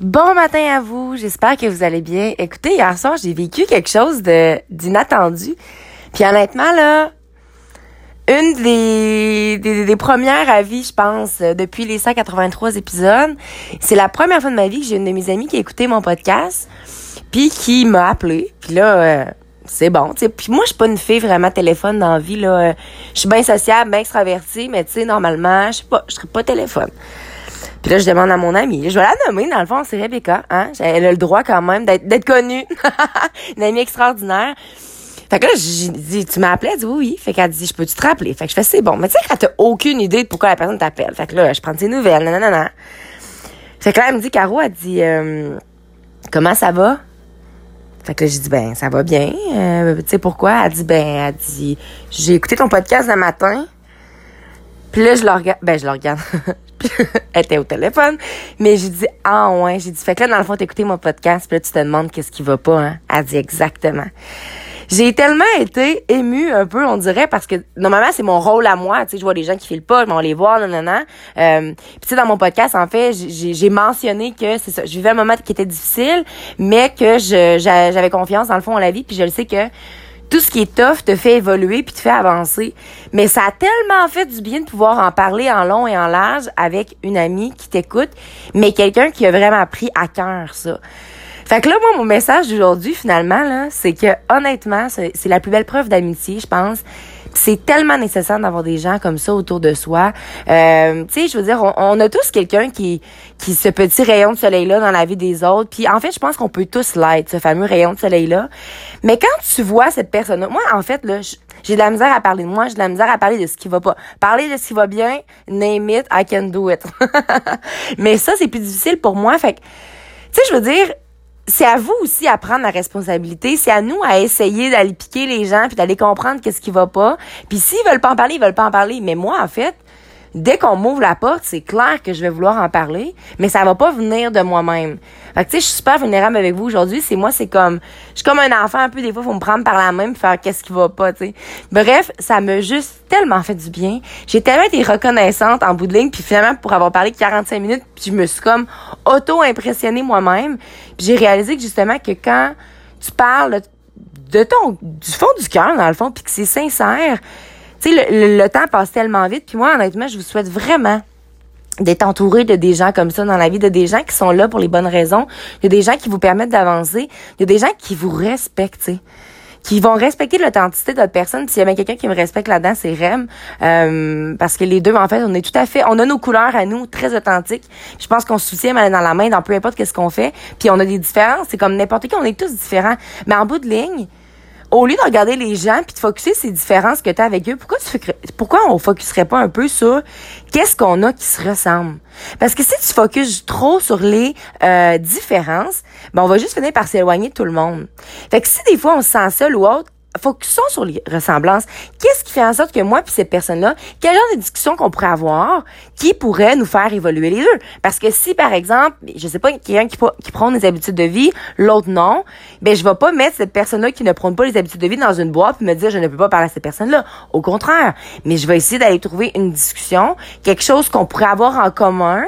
Bon matin à vous, j'espère que vous allez bien. Écoutez, hier soir, j'ai vécu quelque chose de d'inattendu. Puis honnêtement, là, une des, des, des premières avis, je pense, depuis les 183 épisodes, c'est la première fois de ma vie que j'ai une de mes amies qui a écouté mon podcast, puis qui m'a appelé. Puis là, euh, c'est bon. Puis moi, je suis pas une fille vraiment téléphone dans la vie, là. Je suis bien sociable, bien extravertie, mais tu sais, normalement, je sais pas, je serais pas téléphone. Puis là, je demande à mon amie. Je vais la nommer, dans le fond, c'est Rebecca. Hein? Elle a le droit quand même d'être connue. Une amie extraordinaire. Fait que là, j'ai dit, tu m'as appelé? Elle dit oui, oui. Fait qu'elle dit, je peux-tu te rappeler? Fait que je fais, c'est bon. Mais tu sais, quand t'as aucune idée de pourquoi la personne t'appelle. Fait que là, je prends ses nouvelles, nanana. Fait que là, elle me dit, Caro, elle dit, euh, comment ça va? Fait que là, j'ai dit, ben, ça va bien. Euh, tu sais pourquoi? Elle dit, ben, elle dit, j'ai écouté ton podcast le matin. Puis là, je le regarde. Ben, je le regarde. elle était au téléphone. Mais j'ai dit, ah ouais. J'ai dit, fait que là, dans le fond, t'écoutais mon podcast, puis là, tu te demandes qu'est-ce qui va pas, hein. Elle dit exactement. J'ai tellement été émue un peu, on dirait, parce que normalement, c'est mon rôle à moi. Tu sais, je vois les gens qui filent pas, je m'en les voir, non, non, non. Euh, puis tu sais, dans mon podcast, en fait, j'ai mentionné que c'est ça. Je vivais un moment qui était difficile, mais que j'avais confiance dans le fond en la vie, puis je le sais que tout ce qui est tough te fait évoluer puis te fait avancer. Mais ça a tellement fait du bien de pouvoir en parler en long et en large avec une amie qui t'écoute, mais quelqu'un qui a vraiment pris à cœur ça. Fait que là, moi, mon message d'aujourd'hui, finalement, là, c'est que honnêtement, c'est la plus belle preuve d'amitié, je pense. C'est tellement nécessaire d'avoir des gens comme ça autour de soi. Euh, tu sais, je veux dire, on, a tous quelqu'un qui, qui ce petit rayon de soleil-là dans la vie des autres. Puis en fait, je pense qu'on peut tous l'être, ce fameux rayon de soleil-là. Mais quand tu vois cette personne moi, en fait, là, j'ai de la misère à parler de moi, j'ai de la misère à parler de ce qui va pas. Parler de ce qui va bien, name it, I can do it. Mais ça, c'est plus difficile pour moi. Fait tu sais, je veux dire, c'est à vous aussi à prendre la responsabilité. C'est à nous à essayer d'aller piquer les gens puis d'aller comprendre qu'est-ce qui va pas. Puis s'ils veulent pas en parler, ils veulent pas en parler. Mais moi, en fait, dès qu'on m'ouvre la porte, c'est clair que je vais vouloir en parler, mais ça va pas venir de moi-même. Fait que tu sais, je suis super vulnérable avec vous aujourd'hui. C'est moi, c'est comme, je suis comme un enfant un peu. Des fois, faut me prendre par la main faire qu'est-ce qui va pas, tu sais. Bref, ça m'a juste tellement fait du bien. J'ai tellement été reconnaissante en bout de ligne, puis finalement pour avoir parlé 45 minutes, puis je me suis comme auto impressionnée moi-même. Puis j'ai réalisé que justement que quand tu parles de ton du fond du cœur dans le fond, puis que c'est sincère tu sais, le, temps passe tellement vite. Puis moi, honnêtement, je vous souhaite vraiment d'être entouré de des gens comme ça dans la vie, de des gens qui sont là pour les bonnes raisons, de des gens qui vous permettent d'avancer, de des gens qui vous respectent, qui vont respecter l'authenticité de votre personne. S'il y a quelqu'un qui me respecte là-dedans, c'est Rem. Euh, parce que les deux, en fait, on est tout à fait, on a nos couleurs à nous, très authentiques. Je pense qu'on se soutient dans la main dans peu importe qu'est-ce qu'on fait. Puis on a des différences. C'est comme n'importe qui, on est tous différents. Mais en bout de ligne, au lieu de regarder les gens puis de focuser ces différences que tu as avec eux, pourquoi tu pourquoi on focuserait pas un peu sur qu'est-ce qu'on a qui se ressemble? Parce que si tu focuses trop sur les euh, différences, ben on va juste finir par s'éloigner de tout le monde. Fait que si des fois on se sent seul ou autre, focusons sur les ressemblances. Qu'est-ce qui fait en sorte que moi puis cette personne-là, quel genre de discussion qu'on pourrait avoir qui pourrait nous faire évoluer les deux? Parce que si, par exemple, je sais pas, quelqu'un qui, qui prend des habitudes de vie, l'autre non, ben je vais pas mettre cette personne-là qui ne prône pas les habitudes de vie dans une boîte et me dire je ne peux pas parler à cette personne-là. Au contraire. Mais je vais essayer d'aller trouver une discussion, quelque chose qu'on pourrait avoir en commun,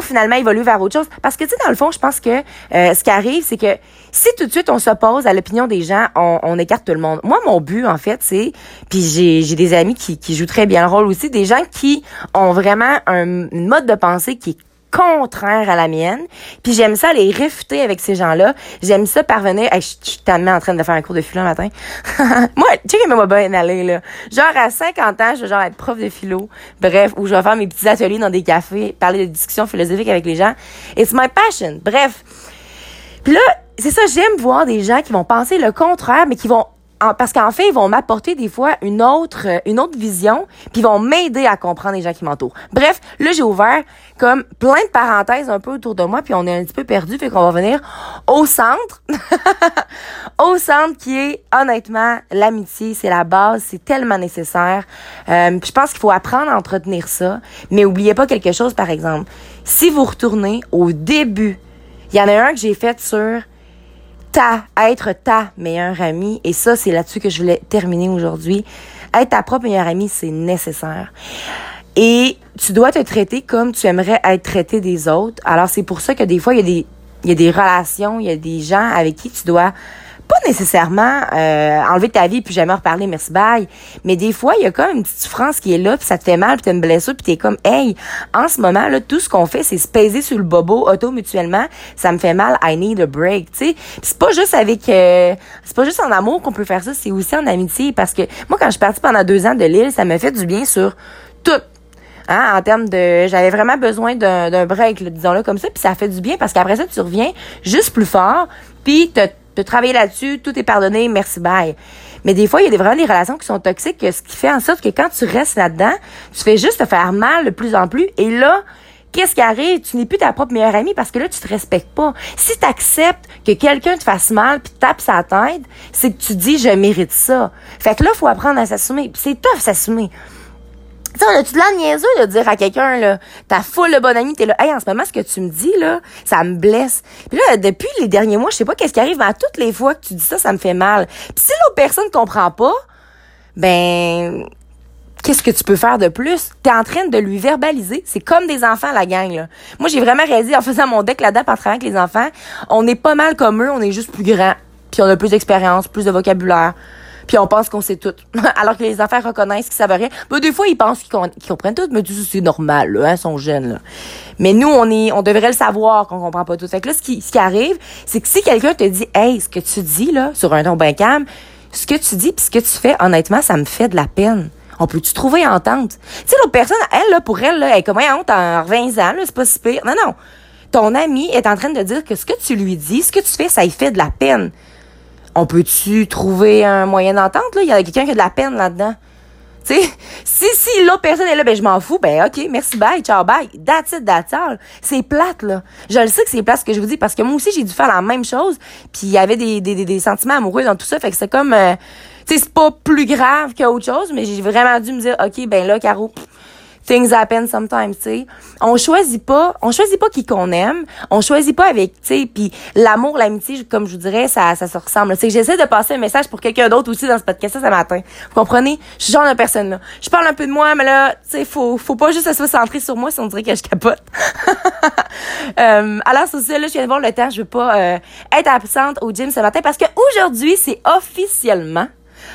finalement évoluer vers autre chose. Parce que, tu sais, dans le fond, je pense que euh, ce qui arrive, c'est que si tout de suite on s'oppose à l'opinion des gens, on, on, écarte tout le monde. Moi, mon but, en fait, c'est, puis j'ai, j'ai des amis qui, qui jouent très bien le rôle aussi, des gens qui ont vraiment un mode de pensée qui est contraire à la mienne. Puis j'aime ça les réfuter avec ces gens-là. J'aime ça parvenir. je, suis tellement en train de faire un cours de philo le matin. Moi, tu sais m'a bien aller, là. Genre, à 50 ans, je vais genre être prof de philo. Bref, où je vais faire mes petits ateliers dans des cafés, parler de discussions philosophiques avec les gens. It's my passion. Bref. Puis là, c'est ça, j'aime voir des gens qui vont penser le contraire, mais qui vont parce qu'en fait, ils vont m'apporter des fois une autre, euh, une autre vision, puis ils vont m'aider à comprendre les gens qui m'entourent. Bref, là, j'ai ouvert comme plein de parenthèses un peu autour de moi, puis on est un petit peu perdu, fait qu'on va venir au centre. au centre qui est, honnêtement, l'amitié. C'est la base, c'est tellement nécessaire. Euh, je pense qu'il faut apprendre à entretenir ça, mais oubliez pas quelque chose, par exemple. Si vous retournez au début, il y en a un que j'ai fait sur ta, être ta meilleure amie. Et ça, c'est là-dessus que je voulais terminer aujourd'hui. Être ta propre meilleure amie, c'est nécessaire. Et tu dois te traiter comme tu aimerais être traité des autres. Alors, c'est pour ça que des fois, il y a des, il y a des relations, il y a des gens avec qui tu dois nécessairement euh, enlever ta vie puis jamais reparler merci bye. Mais des fois il y a comme une petite souffrance qui est là puis ça te fait mal puis t'as une blessure puis t'es comme hey en ce moment là tout ce qu'on fait c'est se peser sur le bobo auto mutuellement. Ça me fait mal. I need a break sais. C'est pas juste avec euh, c'est pas juste en amour qu'on peut faire ça c'est aussi en amitié parce que moi quand je suis partie pendant deux ans de l'île ça me fait du bien sur tout Hein, en termes de j'avais vraiment besoin d'un break disons-le comme ça puis ça fait du bien parce qu'après ça tu reviens juste plus fort puis te de travailler là-dessus, tout est pardonné, merci, bye. Mais des fois, il y a vraiment des relations qui sont toxiques, ce qui fait en sorte que quand tu restes là-dedans, tu fais juste te faire mal de plus en plus. Et là, qu'est-ce qui arrive? Tu n'es plus ta propre meilleure amie parce que là, tu te respectes pas. Si tu acceptes que quelqu'un te fasse mal puis tape sa tête, c'est que tu dis, je mérite ça. Fait que là, faut apprendre à s'assumer. c'est tough s'assumer. Tu sais, tu de de dire à quelqu'un, là, ta foule de bon ami, t'es là, hey, en ce moment, ce que tu me dis, là, ça me blesse. Puis là, depuis les derniers mois, je sais pas qu'est-ce qui arrive, mais à toutes les fois que tu dis ça, ça me fait mal. Puis si l'autre personne comprend pas, ben, qu'est-ce que tu peux faire de plus? T'es en train de lui verbaliser. C'est comme des enfants, la gang, là. Moi, j'ai vraiment réalisé en faisant mon deck là-dedans, en travaillant avec les enfants, on est pas mal comme eux, on est juste plus grands. Puis on a plus d'expérience, plus de vocabulaire puis on pense qu'on sait tout. Alors que les enfants reconnaissent qu'ils savent rien. Mais des fois, ils pensent qu'ils, comprennent tout, mais c'est normal, là, hein, ils sont jeunes. Mais nous, on est, on devrait le savoir qu'on comprend pas tout. Fait que là, ce qui, arrive, c'est que si quelqu'un te dit, hey, ce que tu dis là, sur un ton ben calme, ce que tu dis puis ce que tu fais, honnêtement, ça me fait de la peine. On peut-tu trouver entente? Tu sais, l'autre personne, elle, là, pour elle, là, elle est comme, honte en 20 ans, c'est pas si pire. Non, non. Ton ami est en train de dire que ce que tu lui dis, ce que tu fais, ça lui fait de la peine on peut-tu trouver un moyen d'entente, là? Il y a quelqu'un qui a de la peine là-dedans. Tu sais, si, si l'autre personne est là, ben je m'en fous, ben ok, merci, bye, ciao, bye. That's it. C'est plate, là. Je le sais que c'est plate ce que je vous dis, parce que moi aussi, j'ai dû faire la même chose, puis il y avait des, des, des, sentiments amoureux dans tout ça, fait que c'est comme... Euh, tu sais, c'est pas plus grave qu'autre chose, mais j'ai vraiment dû me dire, ok, ben là, Caro, things happen sometimes, tu. On choisit pas, on choisit pas qui qu'on aime, on choisit pas avec, tu sais, puis l'amour, l'amitié, comme je vous dirais, ça, ça se ressemble. C'est que j'essaie de passer un message pour quelqu'un d'autre aussi dans ce podcast ce matin. Vous comprenez? Je suis genre de personne là. Je parle un peu de moi, mais là, tu sais, faut, faut pas juste se centrer sur moi si on dirait que je capote. euh, alors sur ça, là, je viens de voir le temps, je veux pas euh, être absente au gym ce matin parce que aujourd'hui, c'est officiellement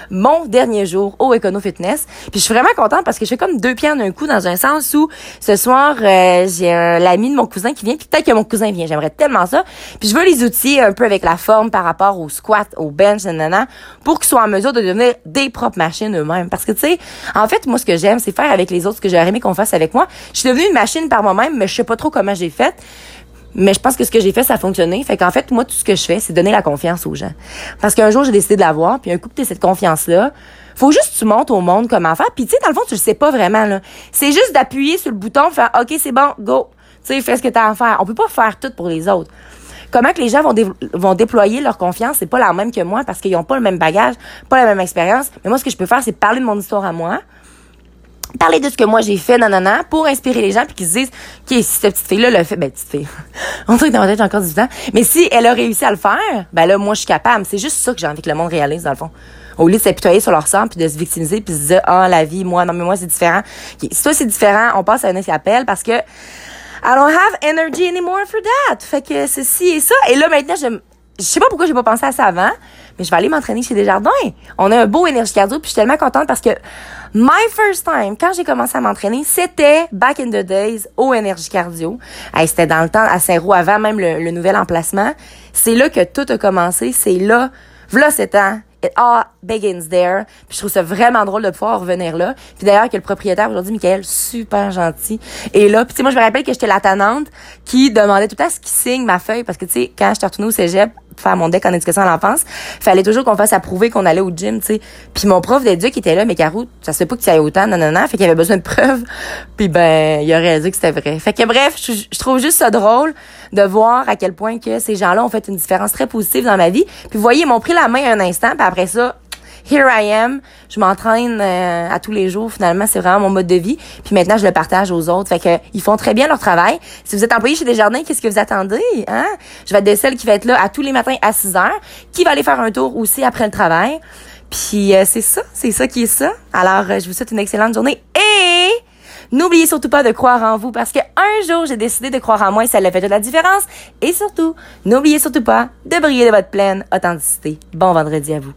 mon dernier jour au Econo Fitness. Puis je suis vraiment contente parce que je fais comme deux pieds en un coup dans un sens où ce soir, euh, j'ai l'ami de mon cousin qui vient. Puis peut-être que mon cousin vient. J'aimerais tellement ça. Puis je veux les outils un peu avec la forme par rapport au squat, au bench, nanana, pour qu'ils soient en mesure de devenir des propres machines eux-mêmes. Parce que tu sais, en fait, moi, ce que j'aime, c'est faire avec les autres ce que j'aurais aimé qu'on fasse avec moi. Je suis devenue une machine par moi-même, mais je sais pas trop comment j'ai fait. Mais je pense que ce que j'ai fait, ça a fonctionné. Fait qu'en fait, moi, tout ce que je fais, c'est donner la confiance aux gens. Parce qu'un jour, j'ai décidé de l'avoir, puis un coup que cette confiance-là, faut juste que tu montres au monde comment faire. Puis tu sais, dans le fond, tu le sais pas vraiment, là. C'est juste d'appuyer sur le bouton, faire OK, c'est bon, go. Tu sais, fais ce que tu as à faire. On peut pas faire tout pour les autres. Comment que les gens vont, vont déployer leur confiance, c'est pas la même que moi parce qu'ils ont pas le même bagage, pas la même expérience. Mais moi, ce que je peux faire, c'est parler de mon histoire à moi, parler de ce que moi j'ai fait, nanana, pour inspirer les gens puis qu'ils se disent, OK, si cette petite fille-là l'a fait, ben, petite fille. On dirait que dans ma j'ai encore du temps. Mais si elle a réussi à le faire, ben là, moi, je suis capable. C'est juste ça que j'ai envie que le monde réalise, dans le fond. Au lieu de s'apitoyer sur leur sang puis de se victimiser puis de se dire, ah, la vie, moi, non, mais moi, c'est différent. Si toi, c'est différent, on passe à un escapel parce que I don't have energy anymore for that. Fait que ceci et ça. Et là, maintenant, je, je sais pas pourquoi j'ai pas pensé à ça avant, mais je vais aller m'entraîner chez Desjardins. On a un beau énergie cardio, puis je suis tellement contente parce que my first time, quand j'ai commencé à m'entraîner, c'était back in the days au énergie cardio. Hey, c'était dans le temps à Saint-Roux avant même le, nouvel emplacement. C'est là que tout a commencé. C'est là, voilà c'est ans, it all begins there. Puis je trouve ça vraiment drôle de pouvoir revenir là. Puis d'ailleurs que le propriétaire aujourd'hui, Michael, super gentil. Et là, puis tu sais, moi je me rappelle que j'étais la tannante qui demandait tout à ce qu'il signe ma feuille parce que tu sais, quand je retournée au cégep, faire mon deck en éducation à l'enfance, fallait toujours qu'on fasse approuver qu'on allait au gym, tu sais. Puis mon prof d'éduc était là, mais Carou, ça se fait pas que tu ailles autant, non, non, non. Fait qu'il avait besoin de preuves. Puis ben, il a réalisé que c'était vrai. Fait que bref, je, trouve juste ça drôle de voir à quel point que ces gens-là ont fait une différence très positive dans ma vie. Puis vous voyez, ils m'ont pris la main un instant, puis après ça, here I am. Je m'entraîne euh, à tous les jours. Finalement, c'est vraiment mon mode de vie. Puis maintenant, je le partage aux autres. Fait que ils font très bien leur travail. Si vous êtes employé chez Desjardins, qu'est-ce que vous attendez hein? Je vais être de celle qui va être là à tous les matins à 6 heures, qui va aller faire un tour aussi après le travail. Puis euh, c'est ça, c'est ça qui est ça. Alors, euh, je vous souhaite une excellente journée et N'oubliez surtout pas de croire en vous parce que un jour, j'ai décidé de croire en moi et ça l'a fait toute la différence. Et surtout, n'oubliez surtout pas de briller de votre pleine authenticité. Bon vendredi à vous.